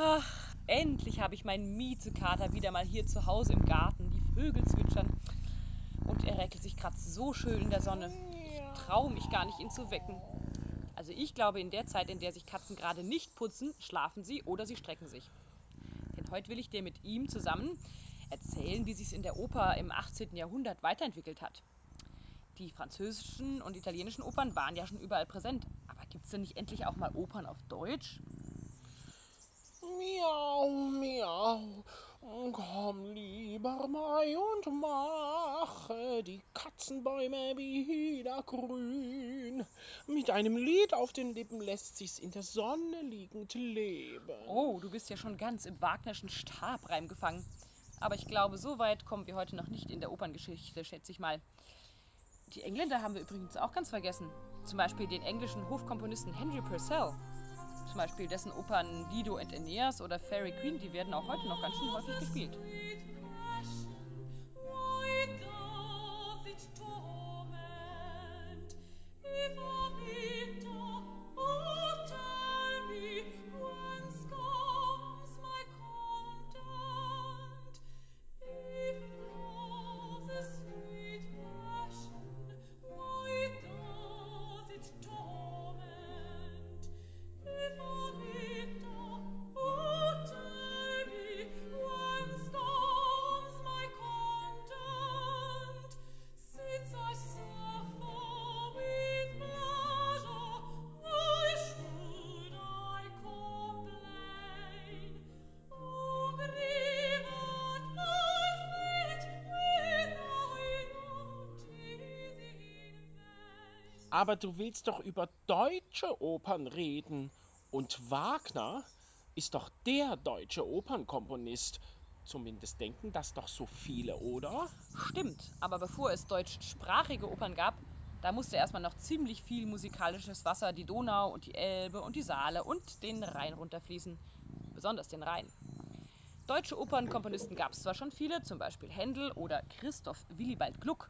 Ach, endlich habe ich meinen Miezekater wieder mal hier zu Hause im Garten. Die Vögel zwitschern und er räkelt sich gerade so schön in der Sonne. Ich traue mich gar nicht, ihn zu wecken. Also ich glaube, in der Zeit, in der sich Katzen gerade nicht putzen, schlafen sie oder sie strecken sich. Denn heute will ich dir mit ihm zusammen erzählen, wie sich es in der Oper im 18. Jahrhundert weiterentwickelt hat. Die französischen und italienischen Opern waren ja schon überall präsent. Aber gibt es denn nicht endlich auch mal Opern auf Deutsch? Miau, miau, komm lieber Mai und mache die Katzenbäume wieder grün. Mit einem Lied auf den Lippen lässt sich's in der Sonne liegend leben. Oh, du bist ja schon ganz im Wagnerschen Stabreim gefangen. Aber ich glaube, so weit kommen wir heute noch nicht in der Operngeschichte, schätze ich mal. Die Engländer haben wir übrigens auch ganz vergessen. Zum Beispiel den englischen Hofkomponisten Henry Purcell. Zum Beispiel dessen Opern Dido and Aeneas oder Fairy Queen, die werden auch heute noch ganz schön häufig gespielt. Aber du willst doch über deutsche Opern reden. Und Wagner ist doch der deutsche Opernkomponist. Zumindest denken das doch so viele, oder? Stimmt, aber bevor es deutschsprachige Opern gab, da musste erstmal noch ziemlich viel musikalisches Wasser die Donau und die Elbe und die Saale und den Rhein runterfließen. Besonders den Rhein. Deutsche Opernkomponisten gab es zwar schon viele, zum Beispiel Händel oder Christoph Willibald Gluck,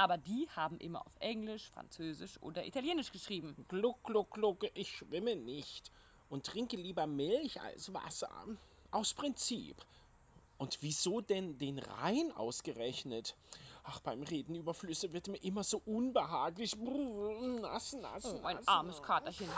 aber die haben immer auf Englisch, Französisch oder Italienisch geschrieben. Gluck, gluck, gluck, ich schwimme nicht und trinke lieber Milch als Wasser. Aus Prinzip. Und wieso denn den Rhein ausgerechnet? Ach, beim Reden über Flüsse wird mir immer so unbehaglich. Nass, nass, Oh, ein nass. armes Katerchen.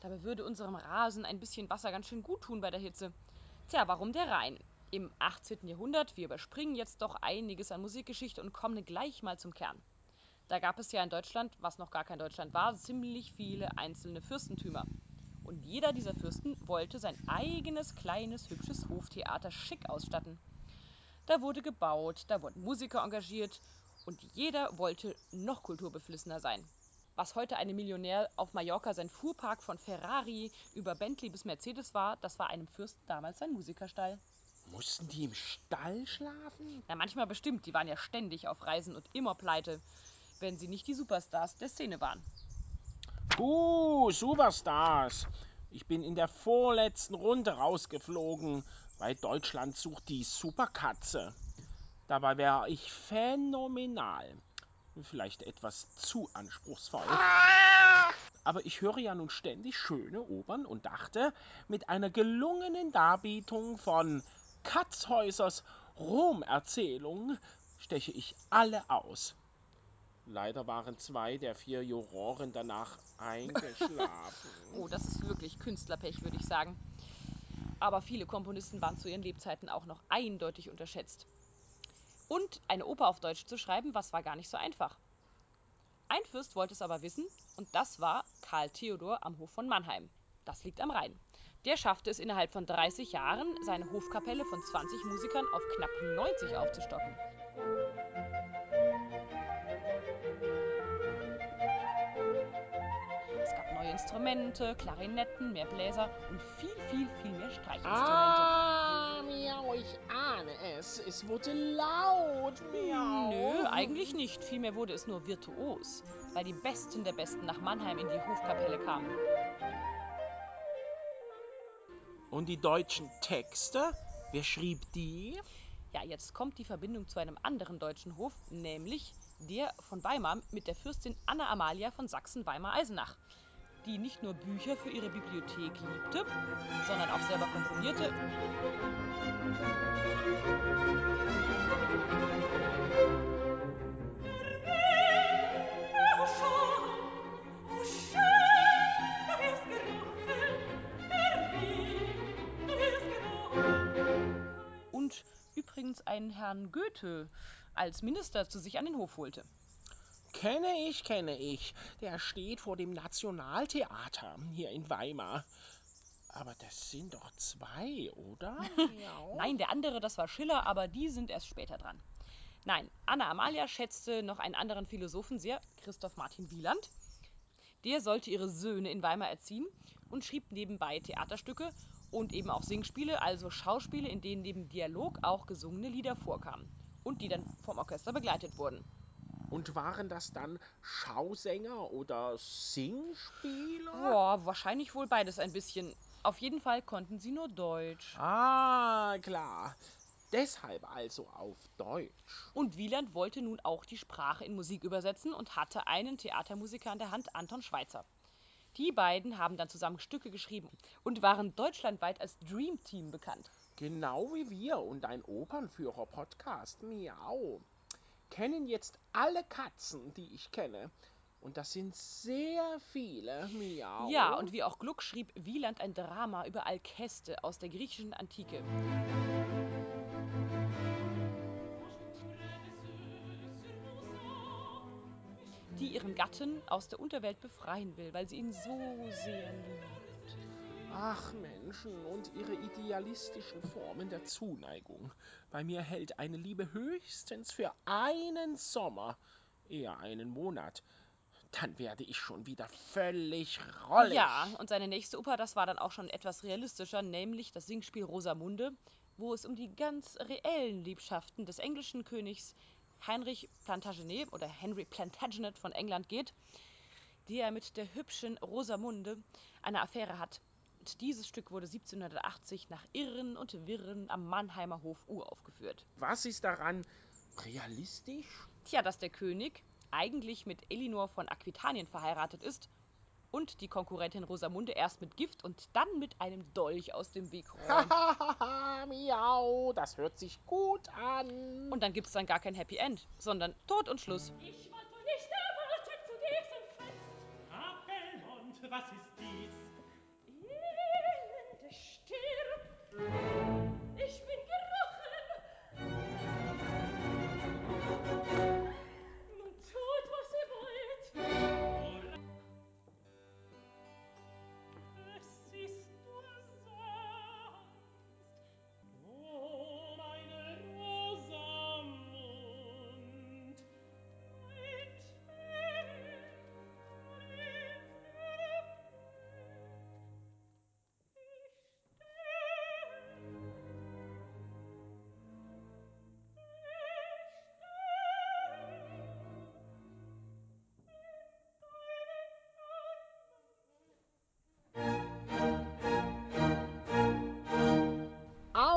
Dabei würde unserem Rasen ein bisschen Wasser ganz schön gut tun bei der Hitze. Tja, warum der Rhein? Im 18. Jahrhundert, wir überspringen jetzt doch einiges an Musikgeschichte und kommen gleich mal zum Kern. Da gab es ja in Deutschland, was noch gar kein Deutschland war, ziemlich viele einzelne Fürstentümer. Und jeder dieser Fürsten wollte sein eigenes kleines hübsches Hoftheater schick ausstatten. Da wurde gebaut, da wurden Musiker engagiert und jeder wollte noch kulturbeflissener sein. Was heute einem Millionär auf Mallorca sein Fuhrpark von Ferrari über Bentley bis Mercedes war, das war einem Fürsten damals sein Musikerstall. Mussten die im Stall schlafen? Na, manchmal bestimmt, die waren ja ständig auf Reisen und immer pleite, wenn sie nicht die Superstars der Szene waren. Uh, Superstars. Ich bin in der vorletzten Runde rausgeflogen, weil Deutschland sucht die Superkatze. Dabei wäre ich phänomenal. Vielleicht etwas zu anspruchsvoll. Aber ich höre ja nun ständig schöne Opern und dachte, mit einer gelungenen Darbietung von Katzhäusers Rom-Erzählung steche ich alle aus. Leider waren zwei der vier Juroren danach eingeschlafen. Oh, das ist wirklich Künstlerpech, würde ich sagen. Aber viele Komponisten waren zu ihren Lebzeiten auch noch eindeutig unterschätzt. Und eine Oper auf Deutsch zu schreiben, was war gar nicht so einfach. Ein Fürst wollte es aber wissen, und das war Karl Theodor am Hof von Mannheim. Das liegt am Rhein. Der schaffte es innerhalb von 30 Jahren, seine Hofkapelle von 20 Musikern auf knapp 90 aufzustocken. Es gab neue Instrumente, Klarinetten, mehr Bläser und viel, viel, viel mehr Streichinstrumente. Ah, miau, ich ahne es. Es wurde laut. Miau. Nö, eigentlich nicht. Vielmehr wurde es nur virtuos, weil die Besten der Besten nach Mannheim in die Hofkapelle kamen. Und die deutschen Texte? Wer schrieb die? Ja, jetzt kommt die Verbindung zu einem anderen deutschen Hof, nämlich der von Weimar mit der Fürstin Anna Amalia von Sachsen-Weimar-Eisenach. die nicht nur Bücher für ihre Bibliothek liebte, sondern auch selber komponierte. Und einen Herrn Goethe als Minister zu sich an den Hof holte. Kenne ich, kenne ich. Der steht vor dem Nationaltheater hier in Weimar. Aber das sind doch zwei, oder? Miau. Nein, der andere, das war Schiller, aber die sind erst später dran. Nein, Anna Amalia schätzte noch einen anderen Philosophen sehr, Christoph Martin Wieland. Der sollte ihre Söhne in Weimar erziehen und schrieb nebenbei Theaterstücke und eben auch Singspiele, also Schauspiele, in denen neben Dialog auch gesungene Lieder vorkamen und die dann vom Orchester begleitet wurden. Und waren das dann Schausänger oder Singspieler? Boah, wahrscheinlich wohl beides ein bisschen. Auf jeden Fall konnten sie nur Deutsch. Ah, klar. Deshalb also auf Deutsch. Und Wieland wollte nun auch die Sprache in Musik übersetzen und hatte einen Theatermusiker an der Hand, Anton Schweitzer. Die beiden haben dann zusammen Stücke geschrieben und waren deutschlandweit als Dream Team bekannt. Genau wie wir und ein Opernführer-Podcast. Miau. Kennen jetzt alle Katzen, die ich kenne. Und das sind sehr viele. Miau. Ja, und wie auch Gluck schrieb Wieland ein Drama über Alkeste aus der griechischen Antike. Die ihren Gatten aus der Unterwelt befreien will, weil sie ihn so sehr liebt. Ach Menschen und ihre idealistischen Formen der Zuneigung. Bei mir hält eine Liebe höchstens für einen Sommer, eher einen Monat. Dann werde ich schon wieder völlig rollig. Ja, und seine nächste Oper, das war dann auch schon etwas realistischer, nämlich das Singspiel Rosamunde, wo es um die ganz reellen Liebschaften des englischen Königs Heinrich Plantagenet oder Henry Plantagenet von England geht, der mit der hübschen Rosamunde eine Affäre hat. Und dieses Stück wurde 1780 nach Irren und Wirren am Mannheimer Hof uraufgeführt. Was ist daran realistisch? Tja, dass der König eigentlich mit Elinor von Aquitanien verheiratet ist und die Konkurrentin Rosamunde erst mit Gift und dann mit einem Dolch aus dem Weg. Hahaha, miau, das hört sich gut an. Und dann gibt's dann gar kein Happy End, sondern Tod und Schluss. Ich wollte nicht erwartet zu diesem Fest. Belmont, was ist dies? Elende stirb.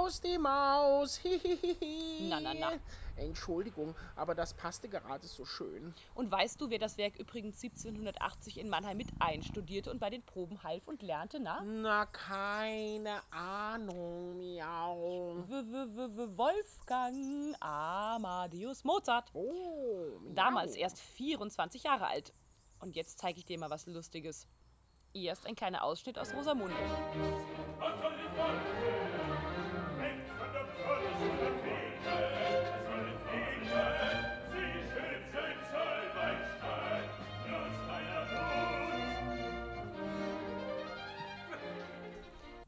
Aus die Maus. Hihihihi. Na, na, na. Entschuldigung, aber das passte gerade so schön. Und weißt du, wer das Werk übrigens 1780 in Mannheim mit einstudierte und bei den Proben half und lernte, na? Na, keine Ahnung, miau. W -w -w -w Wolfgang Amadeus Mozart. Oh, miau. Damals erst 24 Jahre alt. Und jetzt zeige ich dir mal was Lustiges. Erst ein kleiner Ausschnitt aus Rosamunde.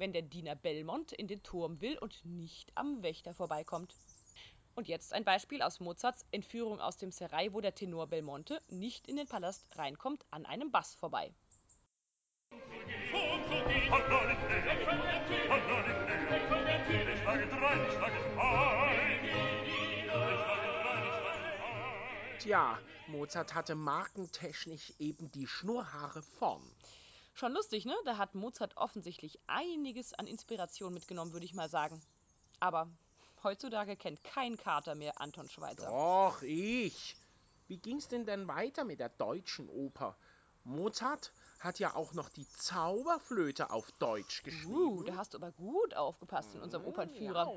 Wenn der Diener Belmont in den Turm will und nicht am Wächter vorbeikommt. Und jetzt ein Beispiel aus Mozarts Entführung aus dem Serail, wo der Tenor Belmonte nicht in den Palast reinkommt, an einem Bass vorbei. Tja, Mozart hatte markentechnisch eben die Schnurrhaare vorn. Schon lustig, ne? Da hat Mozart offensichtlich einiges an Inspiration mitgenommen, würde ich mal sagen. Aber heutzutage kennt kein Kater mehr Anton Schweitzer. Doch, ich. Wie ging's denn denn weiter mit der deutschen Oper? Mozart hat ja auch noch die Zauberflöte auf Deutsch geschrieben. Uh, da hast du aber gut aufgepasst in unserem Opernführer.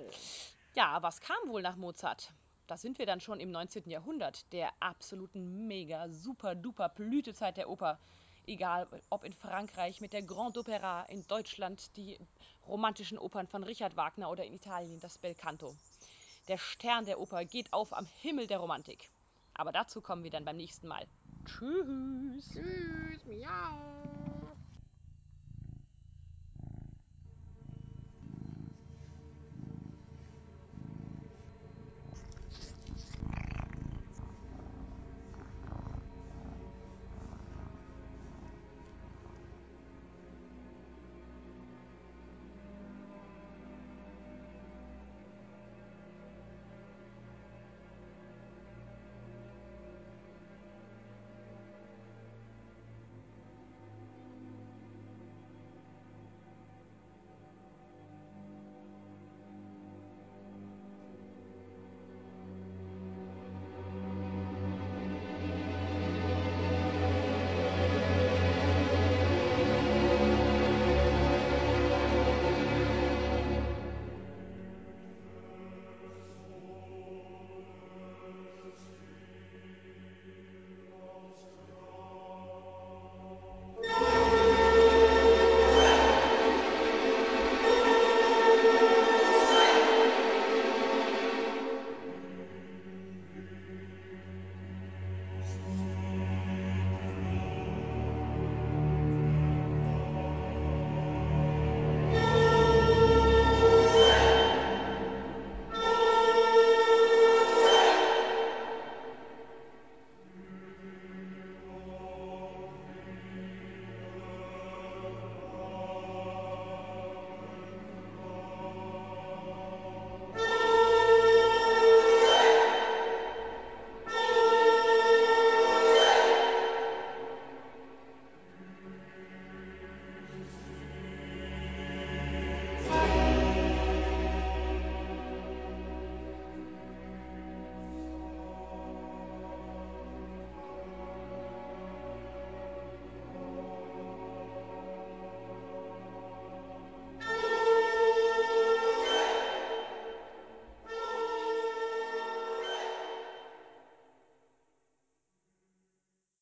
Ja, was kam wohl nach Mozart? Da sind wir dann schon im 19. Jahrhundert, der absoluten mega super duper Blütezeit der Oper. Egal ob in Frankreich mit der Grand Opera, in Deutschland die romantischen Opern von Richard Wagner oder in Italien das Bel Canto. Der Stern der Oper geht auf am Himmel der Romantik. Aber dazu kommen wir dann beim nächsten Mal. Tschüss. Tschüss, miau.